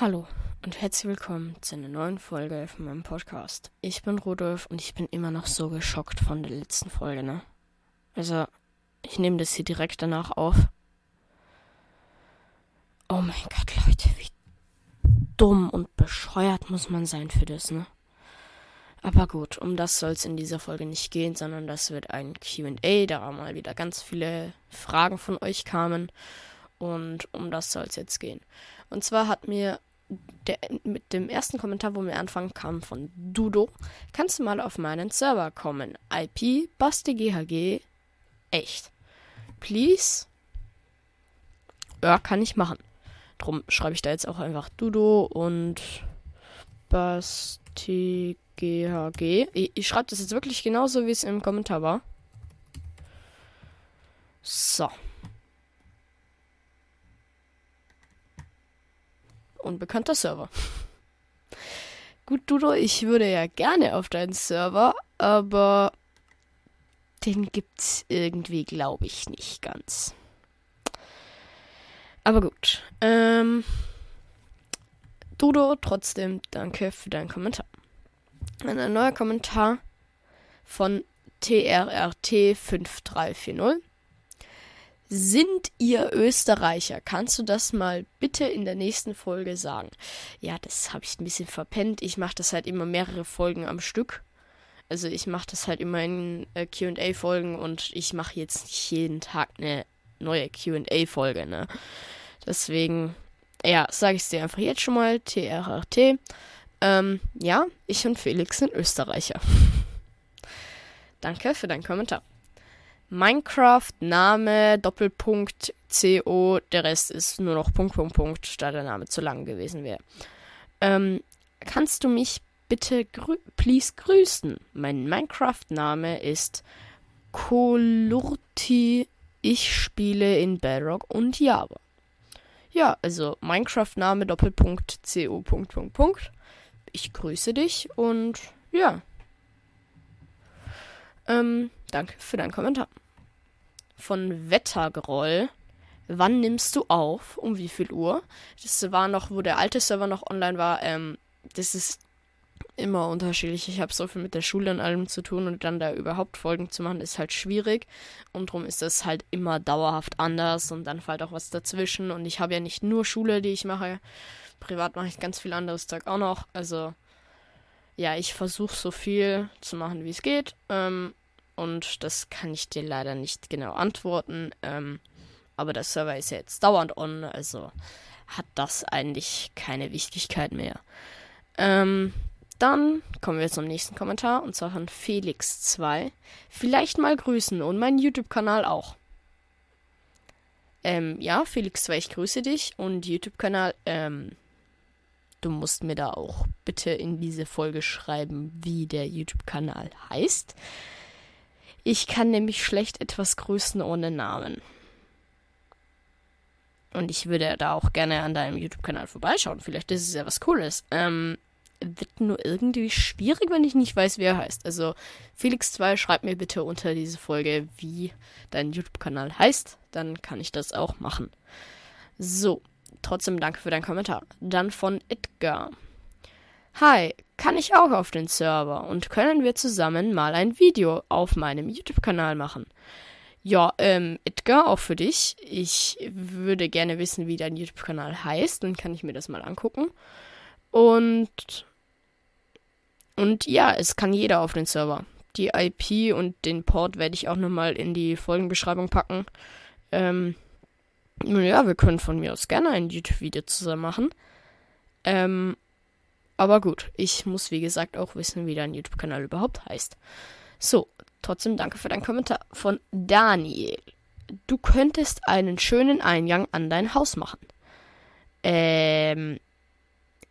Hallo und herzlich willkommen zu einer neuen Folge von meinem Podcast. Ich bin Rudolf und ich bin immer noch so geschockt von der letzten Folge, ne? Also, ich nehme das hier direkt danach auf. Oh mein Gott, Leute, wie dumm und bescheuert muss man sein für das, ne? Aber gut, um das soll es in dieser Folge nicht gehen, sondern das wird ein QA, da mal wieder ganz viele Fragen von euch kamen. Und um das soll es jetzt gehen. Und zwar hat mir der, mit dem ersten Kommentar, wo wir anfangen, kam von Dudo. Kannst du mal auf meinen Server kommen? IP BastiGHG echt. Please? Ja, kann ich machen. Drum schreibe ich da jetzt auch einfach Dudo und BastiGHG. Ich, ich schreibe das jetzt wirklich genauso, wie es im Kommentar war. So. Unbekannter Server. Gut, Dudo, ich würde ja gerne auf deinen Server, aber den gibt's irgendwie, glaube ich, nicht ganz. Aber gut. Ähm, Dudo, trotzdem danke für deinen Kommentar. Ein neuer Kommentar von TRRT5340. Sind ihr Österreicher? Kannst du das mal bitte in der nächsten Folge sagen? Ja, das habe ich ein bisschen verpennt. Ich mache das halt immer mehrere Folgen am Stück. Also ich mache das halt immer in äh, QA-Folgen und ich mache jetzt nicht jeden Tag eine neue QA-Folge, ne? Deswegen, ja, sage ich es dir einfach jetzt schon mal. TRRT. Ähm, ja, ich und Felix sind Österreicher. Danke für deinen Kommentar. Minecraft, Name, Doppelpunkt, CO, der Rest ist nur noch Punkt, Punkt, Punkt, da der Name zu lang gewesen wäre. Ähm, kannst du mich bitte grü please grüßen? Mein Minecraft-Name ist Kolurti. Ich spiele in Bedrock und Java. Ja, also Minecraft-Name, Doppelpunkt, CO, Punkt, Punkt, Punkt. Ich grüße dich und ja. Ähm, danke für deinen Kommentar. Von Wettergroll. Wann nimmst du auf? Um wie viel Uhr? Das war noch, wo der alte Server noch online war. Ähm, das ist immer unterschiedlich. Ich habe so viel mit der Schule und allem zu tun und dann da überhaupt Folgen zu machen, ist halt schwierig. Und darum ist das halt immer dauerhaft anders und dann fällt auch was dazwischen. Und ich habe ja nicht nur Schule, die ich mache. Privat mache ich ganz viel anderes Zeug auch noch. Also ja, ich versuche so viel zu machen, wie es geht. Ähm, und das kann ich dir leider nicht genau antworten. Ähm, aber der Server ist ja jetzt dauernd on, also hat das eigentlich keine Wichtigkeit mehr. Ähm, dann kommen wir zum nächsten Kommentar und zwar von Felix2. Vielleicht mal grüßen und meinen YouTube-Kanal auch. Ähm, ja, Felix2, ich grüße dich und YouTube-Kanal, ähm, du musst mir da auch bitte in diese Folge schreiben, wie der YouTube-Kanal heißt. Ich kann nämlich schlecht etwas grüßen ohne Namen. Und ich würde da auch gerne an deinem YouTube-Kanal vorbeischauen. Vielleicht ist es ja was Cooles. Ähm, wird nur irgendwie schwierig, wenn ich nicht weiß, wie er heißt. Also, Felix2, schreib mir bitte unter diese Folge, wie dein YouTube-Kanal heißt. Dann kann ich das auch machen. So, trotzdem danke für deinen Kommentar. Dann von Edgar. Hi, kann ich auch auf den Server und können wir zusammen mal ein Video auf meinem YouTube-Kanal machen? Ja, ähm, Edgar, auch für dich. Ich würde gerne wissen, wie dein YouTube-Kanal heißt, dann kann ich mir das mal angucken. Und und ja, es kann jeder auf den Server. Die IP und den Port werde ich auch nochmal in die Folgenbeschreibung packen. Ähm, ja, wir können von mir aus gerne ein YouTube-Video zusammen machen. Ähm, aber gut, ich muss wie gesagt auch wissen, wie dein YouTube-Kanal überhaupt heißt. So, trotzdem danke für deinen Kommentar von Daniel. Du könntest einen schönen Eingang an dein Haus machen. Ähm,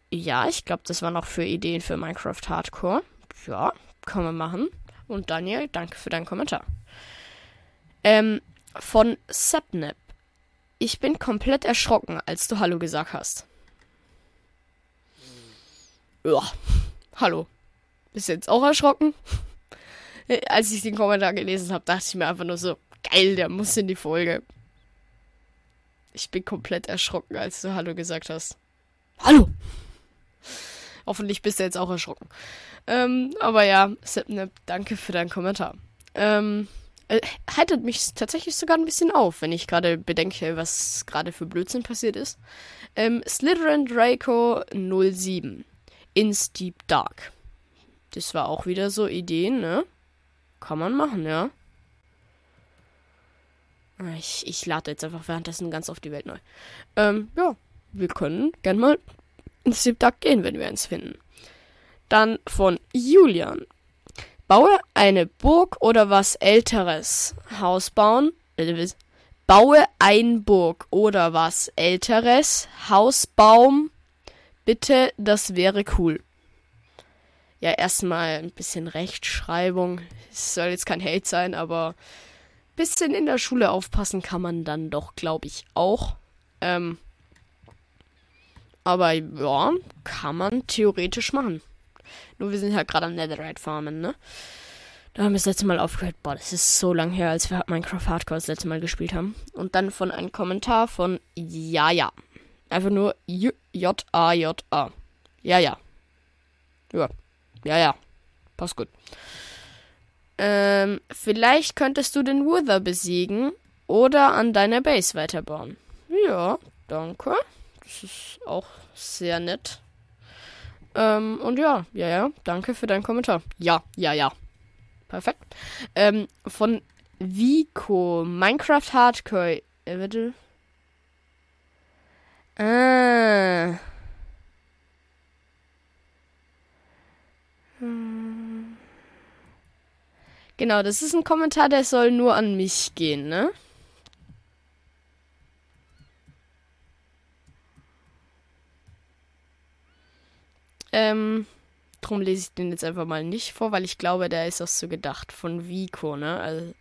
ja, ich glaube, das waren auch für Ideen für Minecraft Hardcore. Ja, kann man machen. Und Daniel, danke für deinen Kommentar. Ähm, von Sapnap. Ich bin komplett erschrocken, als du Hallo gesagt hast. Ja, hallo. Bist du jetzt auch erschrocken? Als ich den Kommentar gelesen habe, dachte ich mir einfach nur so, geil, der muss in die Folge. Ich bin komplett erschrocken, als du Hallo gesagt hast. Hallo! Hoffentlich bist du jetzt auch erschrocken. Ähm, aber ja, Sepnep, danke für deinen Kommentar. Ähm, äh, heitert mich tatsächlich sogar ein bisschen auf, wenn ich gerade bedenke, was gerade für Blödsinn passiert ist. Ähm, Slytherin Draco 07 in Steep Dark. Das war auch wieder so Ideen, ne? Kann man machen, ja. Ich, ich lade jetzt einfach währenddessen ganz auf die Welt neu. Ähm, ja, wir können gern mal ins Steep Dark gehen, wenn wir eins finden. Dann von Julian. Baue eine Burg oder was älteres. Haus bauen. Baue ein Burg oder was älteres. Hausbaum. Bitte, das wäre cool. Ja, erstmal ein bisschen Rechtschreibung. Es soll jetzt kein Hate sein, aber ein bisschen in der Schule aufpassen kann man dann doch, glaube ich, auch. Ähm, aber ja, kann man theoretisch machen. Nur wir sind halt gerade am Netherite farmen, ne? Da haben wir das letzte Mal aufgehört. Boah, das ist so lang her, als wir Minecraft Hardcore das letzte Mal gespielt haben. Und dann von einem Kommentar von Ja, ja. Einfach nur J-A-J-A. Ja, ja. Ja. Ja, ja. Passt gut. Ähm, vielleicht könntest du den Wither besiegen oder an deiner Base weiterbauen. Ja, danke. Das ist auch sehr nett. Ähm, und ja, ja, ja, danke für deinen Kommentar. Ja, ja, ja. Perfekt. Ähm, von Vico, Minecraft Hardcore. Äh, bitte. Ah. Genau, das ist ein Kommentar, der soll nur an mich gehen, ne? Ähm, drum lese ich den jetzt einfach mal nicht vor, weil ich glaube, der ist auch so gedacht von Vico, ne? Also,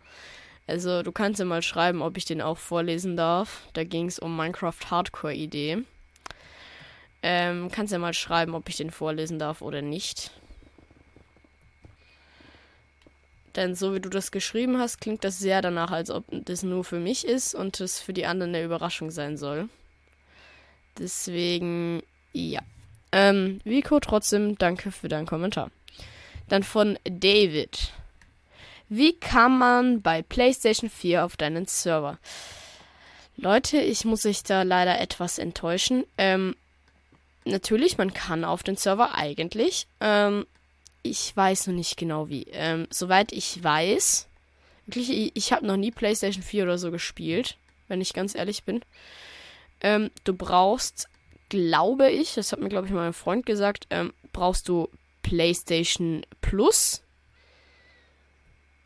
also du kannst ja mal schreiben, ob ich den auch vorlesen darf. Da ging es um Minecraft Hardcore-Idee. Ähm, kannst ja mal schreiben, ob ich den vorlesen darf oder nicht. Denn so wie du das geschrieben hast, klingt das sehr danach, als ob das nur für mich ist und es für die anderen eine Überraschung sein soll. Deswegen, ja. Ähm, Vico, trotzdem danke für deinen Kommentar. Dann von David. Wie kann man bei PlayStation 4 auf deinen Server? Leute, ich muss euch da leider etwas enttäuschen. Ähm, natürlich, man kann auf den Server eigentlich. Ähm, ich weiß noch nicht genau wie. Ähm, soweit ich weiß, wirklich, ich, ich habe noch nie PlayStation 4 oder so gespielt, wenn ich ganz ehrlich bin. Ähm, du brauchst glaube ich, das hat mir, glaube ich, mein Freund gesagt, ähm, brauchst du PlayStation Plus.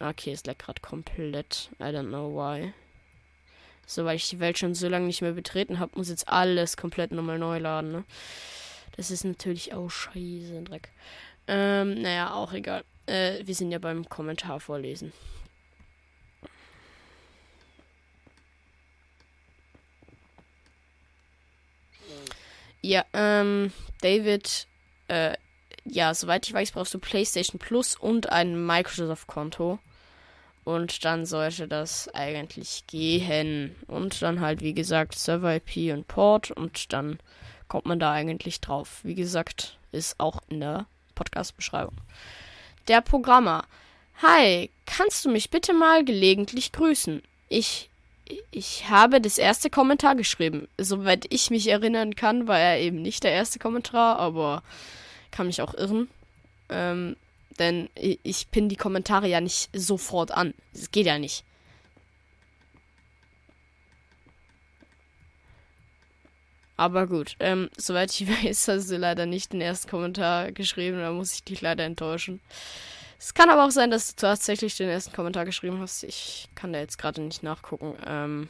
Okay, es leckt gerade komplett. I don't know why. So, weil ich die Welt schon so lange nicht mehr betreten habe, muss jetzt alles komplett nochmal neu laden, ne? Das ist natürlich auch scheiße, Dreck. Ähm, naja, auch egal. Äh, wir sind ja beim Kommentar vorlesen. Ja, ähm, David, äh, ja, soweit ich weiß, brauchst du PlayStation Plus und ein Microsoft-Konto. Und dann sollte das eigentlich gehen. Und dann halt, wie gesagt, Server-IP und Port. Und dann kommt man da eigentlich drauf. Wie gesagt, ist auch in der Podcast-Beschreibung. Der Programmer. Hi, kannst du mich bitte mal gelegentlich grüßen? Ich ich habe das erste Kommentar geschrieben. Soweit ich mich erinnern kann, war er eben nicht der erste Kommentar, aber kann mich auch irren. Ähm, denn ich pinne die Kommentare ja nicht sofort an. Das geht ja nicht. Aber gut, ähm, soweit ich weiß, hast du leider nicht den ersten Kommentar geschrieben. Da muss ich dich leider enttäuschen. Es kann aber auch sein, dass du tatsächlich den ersten Kommentar geschrieben hast. Ich kann da jetzt gerade nicht nachgucken. Ähm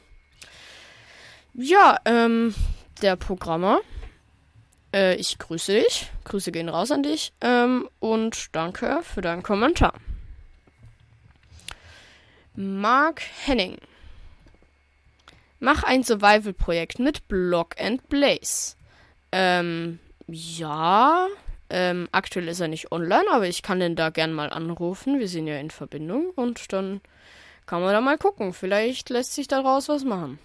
ja, ähm, der Programmer. Äh, ich grüße dich. Grüße gehen raus an dich. Ähm, und danke für deinen Kommentar. Mark Henning. Mach ein Survival-Projekt mit Block and Blaze. Ähm, ja, ähm, aktuell ist er nicht online, aber ich kann den da gern mal anrufen. Wir sind ja in Verbindung und dann kann man da mal gucken. Vielleicht lässt sich daraus was machen.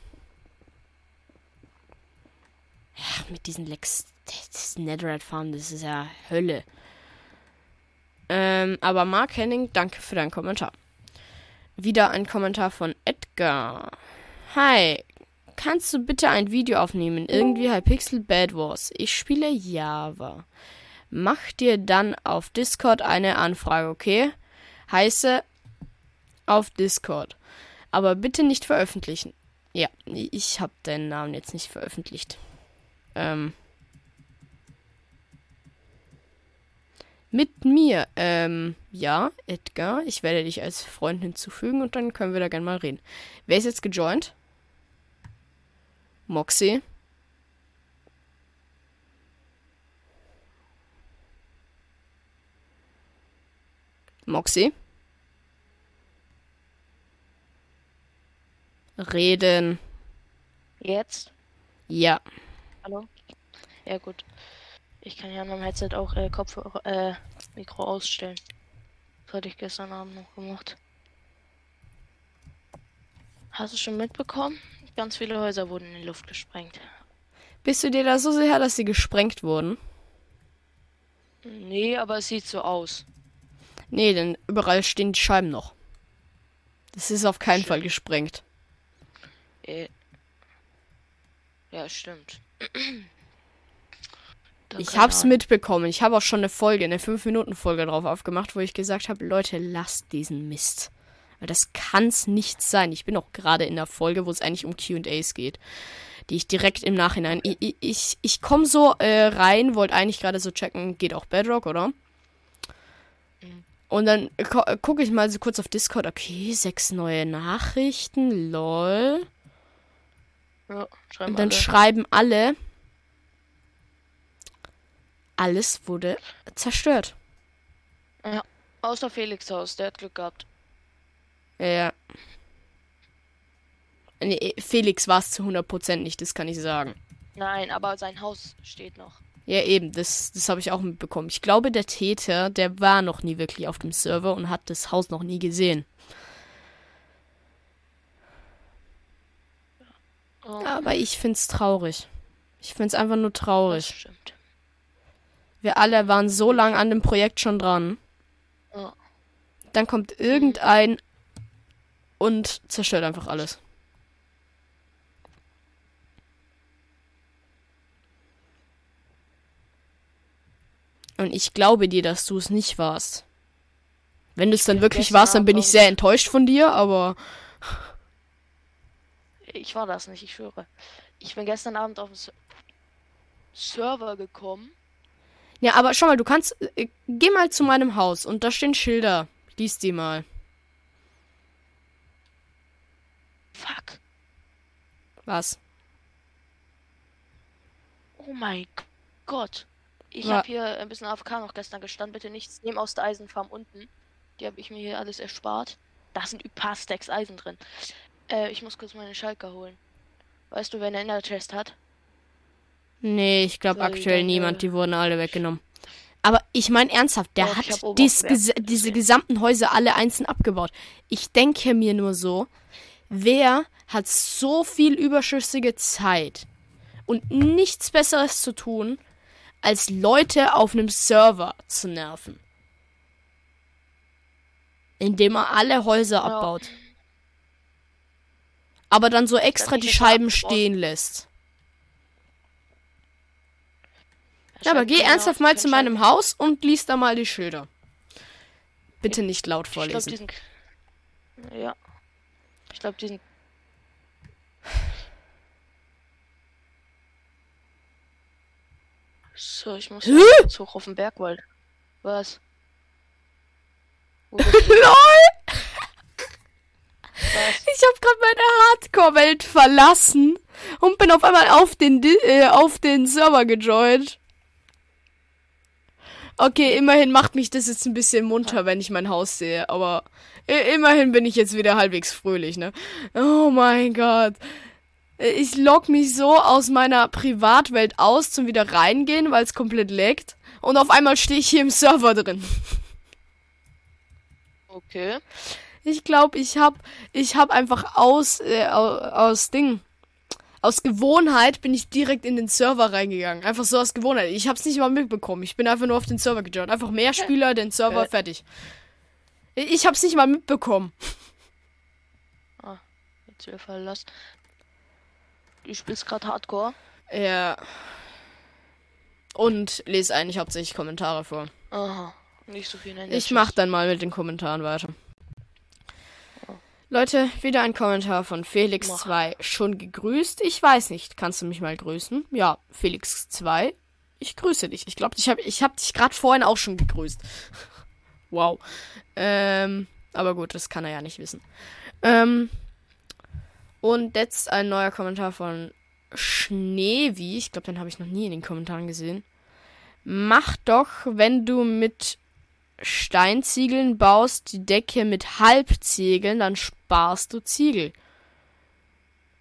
Ja, mit diesen Lex das Netherite Farm, das ist ja Hölle. Ähm, aber Mark Henning, danke für deinen Kommentar. Wieder ein Kommentar von Edgar. Hi, kannst du bitte ein Video aufnehmen? Irgendwie Hypixel Bad Wars. Ich spiele Java. Mach dir dann auf Discord eine Anfrage, okay? Heiße auf Discord. Aber bitte nicht veröffentlichen. Ja, ich habe deinen Namen jetzt nicht veröffentlicht. Ähm. Mit mir. Ähm, ja, Edgar. Ich werde dich als Freund hinzufügen und dann können wir da gerne mal reden. Wer ist jetzt gejoint? Moxie. Moxie. Reden. Jetzt? Ja. Hallo? Ja, gut. Ich kann ja an meinem Headset auch äh, Kopfhörer, äh, Mikro ausstellen. Das hatte ich gestern Abend noch gemacht. Hast du schon mitbekommen? Ganz viele Häuser wurden in die Luft gesprengt. Bist du dir da so sicher, dass sie gesprengt wurden? Nee, aber es sieht so aus. Nee, denn überall stehen die Scheiben noch. Das ist auf keinen Stimmt. Fall gesprengt. Äh. Ja, stimmt. Ich hab's Ahnung. mitbekommen. Ich habe auch schon eine Folge, eine 5-Minuten-Folge drauf aufgemacht, wo ich gesagt habe, Leute, lasst diesen Mist. Weil das kann's nicht sein. Ich bin auch gerade in der Folge, wo es eigentlich um Q&As geht. Die ich direkt im Nachhinein... Ich, ich, ich, ich komme so äh, rein, wollte eigentlich gerade so checken, geht auch Bedrock, oder? Mhm. Und dann äh, gucke ich mal so kurz auf Discord. Okay, sechs neue Nachrichten, lol. Ja, schreiben Und dann alle. schreiben alle, alles wurde zerstört. Außer Felix Haus, der hat Glück gehabt. Ja. Nee, Felix war es zu 100% nicht, das kann ich sagen. Nein, aber sein Haus steht noch. Ja, eben, das, das habe ich auch mitbekommen. Ich glaube, der Täter, der war noch nie wirklich auf dem Server und hat das Haus noch nie gesehen. Oh, Aber ich find's traurig. Ich find's einfach nur das traurig. stimmt. Wir alle waren so lang an dem Projekt schon dran. Ja. Dann kommt irgendein und zerstört einfach alles. Und ich glaube dir, dass du es nicht warst. Wenn du es dann wirklich warst, dann bin ich sehr enttäuscht von dir, aber Ich war das nicht, ich schwöre. Ich bin gestern Abend auf den Ser- Server gekommen. Ja, aber schau mal, du kannst äh, geh mal zu meinem Haus und da stehen Schilder. Lies die mal. Fuck. Was? Oh mein Gott. Ich habe hier ein bisschen AFK noch gestern gestanden. Bitte nichts nehmen aus der Eisenfarm unten. Die habe ich mir hier alles erspart. Da sind ein paar Stacks Eisen drin. Äh, ich muss kurz meine Schalker holen. Weißt du, wer eine Inner Chest hat? Nee, ich glaube aktuell niemand, äh, die wurden alle weggenommen. Aber ich meine ernsthaft, der Doch, hat dies, ges diese gesamten Häuser alle einzeln abgebaut. Ich denke mir nur so, wer hat so viel überschüssige Zeit und nichts Besseres zu tun, als Leute auf einem Server zu nerven? Indem er alle Häuser abbaut. Aber dann so extra die Scheiben stehen lässt. Er Ja, aber geh ernsthaft mal zu meinem Haus und lies da mal die Schilder. Bitte nicht laut Ich glaube, vorlesen. diesen. Ja. Ich glaube, diesen. So, ich muss jetzt hoch auf den Bergwald. Was? LOL! Was? Ich habe gerade meine Hardcore-Welt verlassen und bin auf einmal auf den, äh, auf den Server gejoint. Okay, immerhin macht mich das jetzt ein bisschen munter, wenn ich mein Haus sehe, aber immerhin bin ich jetzt wieder halbwegs fröhlich, ne? Oh mein Gott. Ich log mich so aus meiner Privatwelt aus zum wieder reingehen, weil es komplett leckt. Und auf einmal stehe ich hier im Server drin. Okay. Ich glaube, ich hab, ich hab einfach aus, äh, au- aus Ding, Aus Gewohnheit bin ich direkt in den Server reingegangen. Einfach so aus Gewohnheit. Ich hab's nicht mal mitbekommen. Ich bin einfach nur auf den Server gejoint. Einfach mehr Spieler, den Server, Äh. fertig. Ich hab's nicht mal mitbekommen. Ah, jetzt wieder verlassen. Du spielst gerade Hardcore. Ja. Und lese eigentlich hauptsächlich Kommentare vor. Aha. Nicht so viel in Ich mach dann mal mit den Kommentaren weiter. Leute, wieder ein Kommentar von Mach. Felix2. Schon gegrüßt? Ich weiß nicht. Kannst du mich mal grüßen? Ja, Felix2. Ich grüße dich. Ich glaube, ich habe ich hab dich gerade vorhin auch schon gegrüßt. wow. Ähm, aber gut, das kann er ja nicht wissen. Ähm, und jetzt ein neuer Kommentar von Schneewie. Ich glaube, den habe ich noch nie in den Kommentaren gesehen. Mach doch, wenn du mit Steinziegeln baust, die Decke mit Halbziegeln, dann sparst du Ziegel.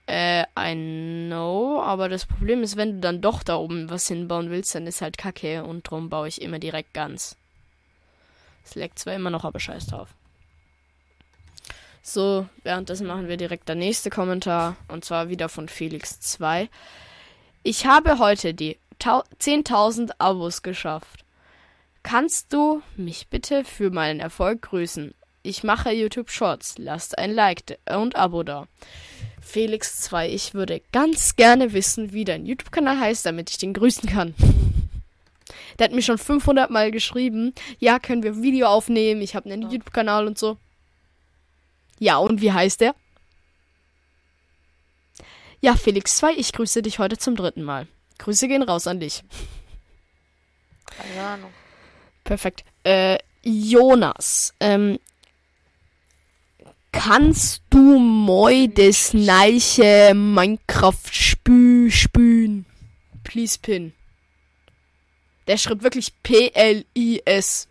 Äh, I know, aber das Problem ist, wenn du dann doch da oben was hinbauen willst, dann ist halt kacke und drum baue ich immer direkt ganz. Es leckt zwar immer noch, aber scheiß drauf. So, währenddessen machen wir direkt der nächste Kommentar und zwar wieder von Felix2. Ich habe heute die tau- 10.000 Abos geschafft. Kannst du mich bitte für meinen Erfolg grüßen? Ich mache YouTube Shorts. Lasst ein Like und Abo da. Felix 2, ich würde ganz gerne wissen, wie dein YouTube-Kanal heißt, damit ich den grüßen kann. Der hat mir schon 500 Mal geschrieben, ja, können wir Video aufnehmen, ich habe einen Ja. YouTube-Kanal und so. Ja, und wie heißt der? Ja, Felix 2, ich grüße dich heute zum dritten Mal. Grüße gehen raus an dich. Keine Ahnung. Perfekt. Äh, Jonas, ähm, kannst du moi des neiche Minecraft spü spülen? Please pin. Der schreibt wirklich P-L-I-S.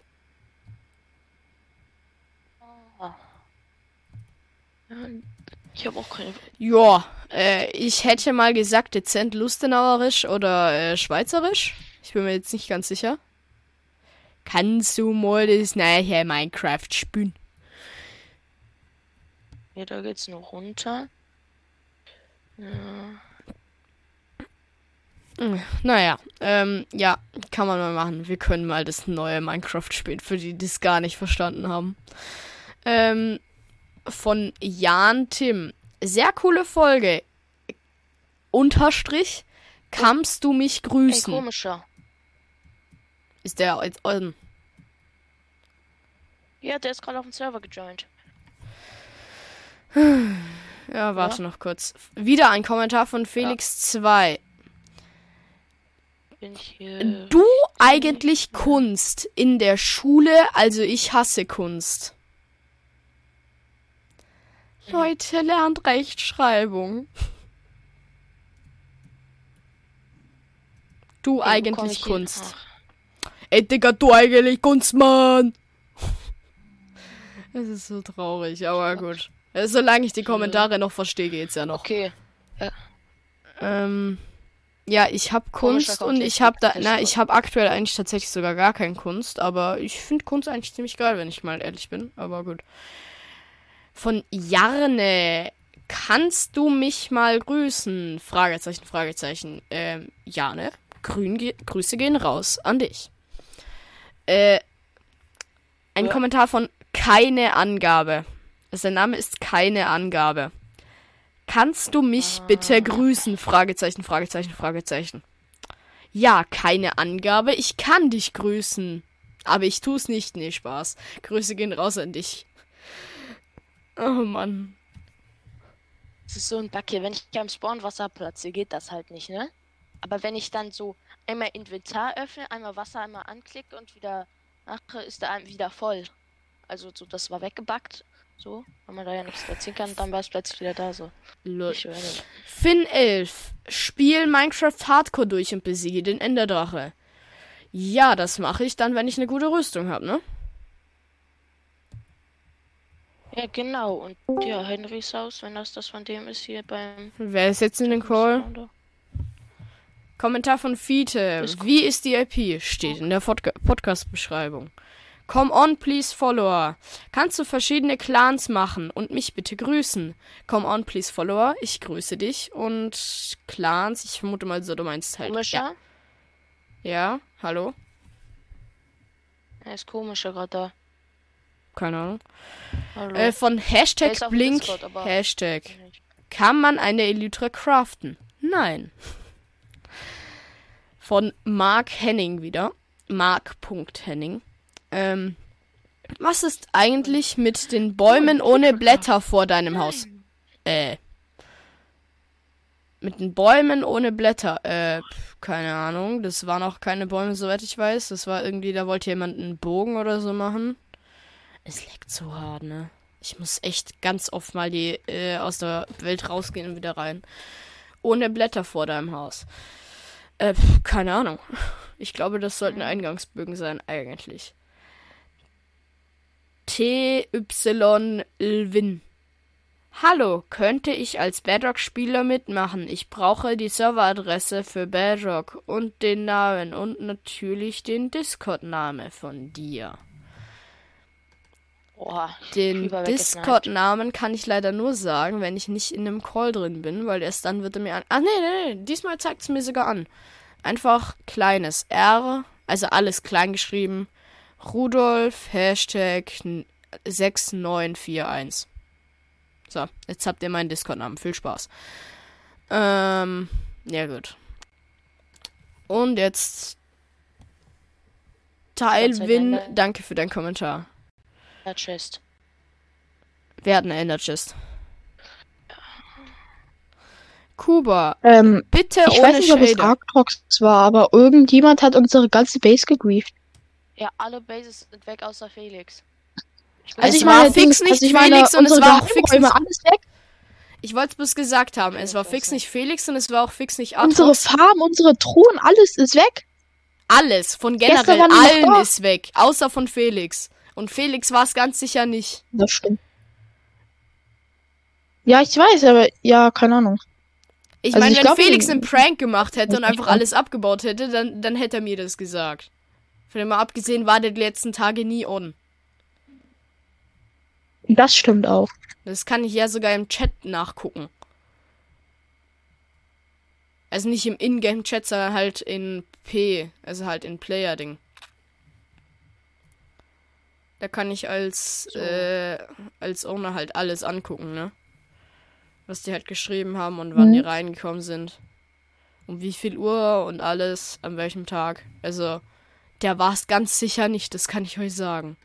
Ja, Ich habe auch keine. Ja, äh, ich hätte mal gesagt dezent lustenauerisch oder äh, schweizerisch. Ich bin mir jetzt nicht ganz sicher. Kannst du mal das neue Minecraft spülen? Ja, da geht's noch runter. Ja. Naja, ähm, ja, kann man mal machen. Wir können mal das neue Minecraft spielen, für die, die es gar nicht verstanden haben. Ähm, von Jan Tim. Sehr coole Folge. Unterstrich. Kannst du mich Ey, grüßen? komischer. Ist der jetzt, ähm, Ja, der ist gerade auf dem Server gejoint. ja, warte noch kurz. Wieder ein Kommentar von Felix2. Bin ich hier. Du eigentlich Kunst in der Schule, also ich hasse Kunst. Leute, lernt Rechtschreibung. Du komm eigentlich Kunst. Ey, Digga, du eigentlich Kunst, Mann. Es ist so traurig, aber gut. Äh, Solange ich die Kommentare noch verstehe, geht's ja noch. Okay. Ähm, ja, ich habe Komischer Kunst und ich habe da, na, ich habe aktuell eigentlich tatsächlich sogar gar keine Kunst, aber ich finde Kunst eigentlich ziemlich geil, wenn ich mal ehrlich bin, aber gut. Von Jarne, kannst du mich mal grüßen? Fragezeichen, Fragezeichen. Ähm, Jarne, grün, ge Grüße gehen raus an dich. Äh, ein Ja. Kommentar von keine Angabe. Also der Name ist keine Angabe. Kannst du mich bitte grüßen? Fragezeichen, Fragezeichen, Fragezeichen. Ja, keine Angabe. Ich kann dich grüßen. Aber ich tu's nicht. Nee, Spaß. Grüße gehen raus an dich. Oh Mann. Das ist so ein hier. Wenn ich am Spawn Wasser platze, geht das halt nicht, ne? Aber wenn ich dann so einmal Inventar öffne, einmal Wasser einmal anklicke und wieder mache, ist da ein- wieder voll. Also so, das war weggebackt. So, wenn man da ja nichts erzielen kann, dann war es plötzlich wieder da so. Lol. Finn 11. Spiel Minecraft Hardcore durch und besiege den Enderdrache. Ja, das mache ich dann, wenn ich eine gute Rüstung habe, ne? Ja, genau. Und ja, Henrys Haus, wenn das das von dem ist hier beim. Wer ist jetzt in den Call? Kommentar von Fiete. Wie ist die IP? Steht in der Podca- Podcast-Beschreibung. Come on, please, Follower. Kannst du verschiedene Clans machen und mich bitte grüßen? Come on, please, Follower. Ich grüße dich. Und Clans, ich vermute mal so, du meinst halt. Komischer? Ja, ja hallo? Er ist komischer gerade da. Keine Ahnung. Hallo. Äh, von Hashtag Blink. Discord, Hashtag. Kann man eine Elytra craften? Nein. Von Mark Henning wieder. Mark.Henning. Ähm, was ist eigentlich mit den Bäumen ohne Blätter vor deinem Haus? Äh. Mit den Bäumen ohne Blätter. Äh, keine Ahnung. Das waren auch keine Bäume, soweit ich weiß. Das war irgendwie, da wollte jemand einen Bogen oder so machen. Es leckt so hart, ne? Ich muss echt ganz oft mal die äh, aus der Welt rausgehen und wieder rein. Ohne Blätter vor deinem Haus. Äh, keine Ahnung. Ich glaube, das sollten Eingangsbögen sein, eigentlich. TY Lwin. Hallo, könnte ich als Bedrock-Spieler mitmachen? Ich brauche die Serveradresse für Bedrock und den Namen und natürlich den Discord-Name von dir. Boah, Den. Discord-Namen kann ich leider nur sagen, wenn ich nicht in einem Call drin bin, weil erst dann wird er mir an. Ah, nee, nee, nee, diesmal zeigt es mir sogar an. Einfach kleines R, also alles klein geschrieben. Rudolf, Hashtag 6941. So, jetzt habt ihr meinen Discord-Namen. Viel Spaß. Ähm, ja, gut. Und jetzt. Teilwin, danke für deinen Kommentar. Der Chest. Wer hat eine Ender Chest? Kuba, Ähm, bitte ich ohne weiß nicht, ob es. Arctrox war, aber irgendjemand hat unsere ganze Base gegrieft. Ja, alle Bases sind weg außer Felix. Ich Also weiß es war fix nicht ich meine, Felix und es unsere war auch fix nicht- alles weg. Ich wollte es bloß gesagt haben. Es Ich war fix nicht. Felix und es war auch fix nicht Unsere Arthur. Farm, unsere Truhen, alles ist weg. Alles, von generell allen ist weg. Außer von Felix. Und Felix war es ganz sicher nicht. Das stimmt. Ja, ich weiß, aber ja, keine Ahnung. Ich Also meine, wenn glaub, Felix einen Prank gemacht hätte und einfach alles abgebaut hätte, dann, dann hätte er mir das gesagt. Von dem mal abgesehen war der die letzten Tage nie on. Das stimmt auch. Das kann ich ja sogar im Chat nachgucken. Also nicht im Ingame-Chat, sondern halt in P, also halt in Player-Ding. Da kann ich als, So. äh, als Owner halt alles angucken, ne? Was die halt geschrieben haben und wann Mhm. die reingekommen sind. Um wie viel Uhr und alles, an welchem Tag. Also, der war es ganz sicher nicht, das kann ich euch sagen.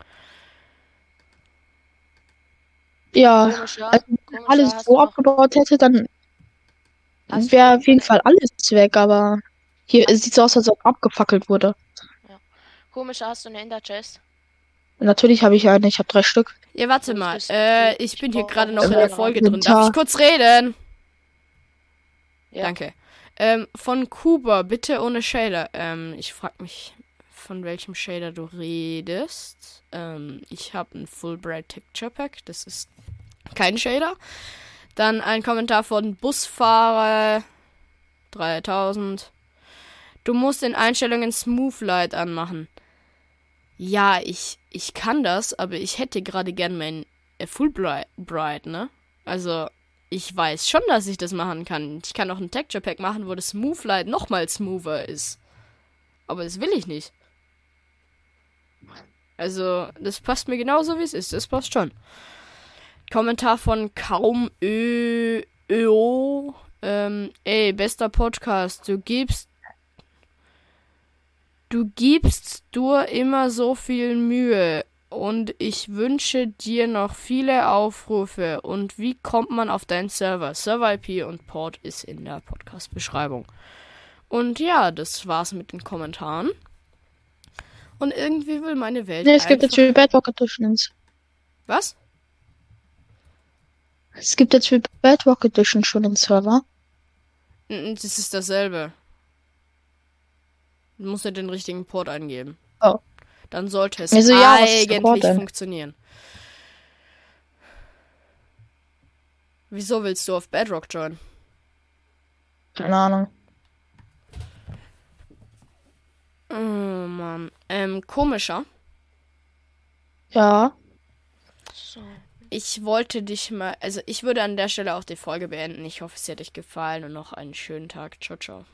Ja, Komischer, also komischer, alles so noch- abgebaut hätte, dann wäre auf jeden Fall alles weg, aber hier es sieht so aus, als ob abgefackelt wurde. Komischer, hast du eine Ender Chest? Natürlich habe ich eine, ich habe drei Stück. Ja, warte mal. Äh, ich bin hier gerade noch in der Folge drin. Darf ich kurz reden? Ja. Danke. Ähm, von Kuba, bitte ohne Shader. Ähm, ich frag mich, von welchem Shader du redest. Ähm, ich habe ein Fulbright Texture Pack. Das ist kein Shader. Dann ein Kommentar von Busfahrer 3000. Du musst in Einstellungen Smooth Light anmachen. Ja, ich, ich kann das, aber ich hätte gerade gern mein äh, Fulbright, Bright, ne? Also, ich weiß schon, dass ich das machen kann. Ich kann auch ein Texture Pack machen, wo das Smooth Light nochmal smoother ist. Aber das will ich nicht. Also, das passt mir genauso, wie es ist. Das passt schon. Kommentar von kaum Ö, Ö, ähm, ey, bester Podcast, du gibst Du gibst dir immer so viel Mühe und ich wünsche dir noch viele Aufrufe. Und wie kommt man auf deinen Server? Server-IP und Port ist in der Podcast-Beschreibung. Und ja, das war's mit den Kommentaren. Und irgendwie will meine Welt. Ne, es gibt jetzt für Bedrock Editions. Was? Es gibt jetzt für Bedrock Edition schon einen Server. Das ist dasselbe. Du musst ja den richtigen Port eingeben. Oh. Dann sollte es Also ja, eigentlich funktionieren. Wieso willst du auf Bedrock joinen? Keine Ahnung. Oh Mann. Ähm, komischer. Ja. So. Ich wollte dich mal, also ich würde an der Stelle auch die Folge beenden. Ich hoffe, es hat euch gefallen und noch einen schönen Tag. Ciao, ciao.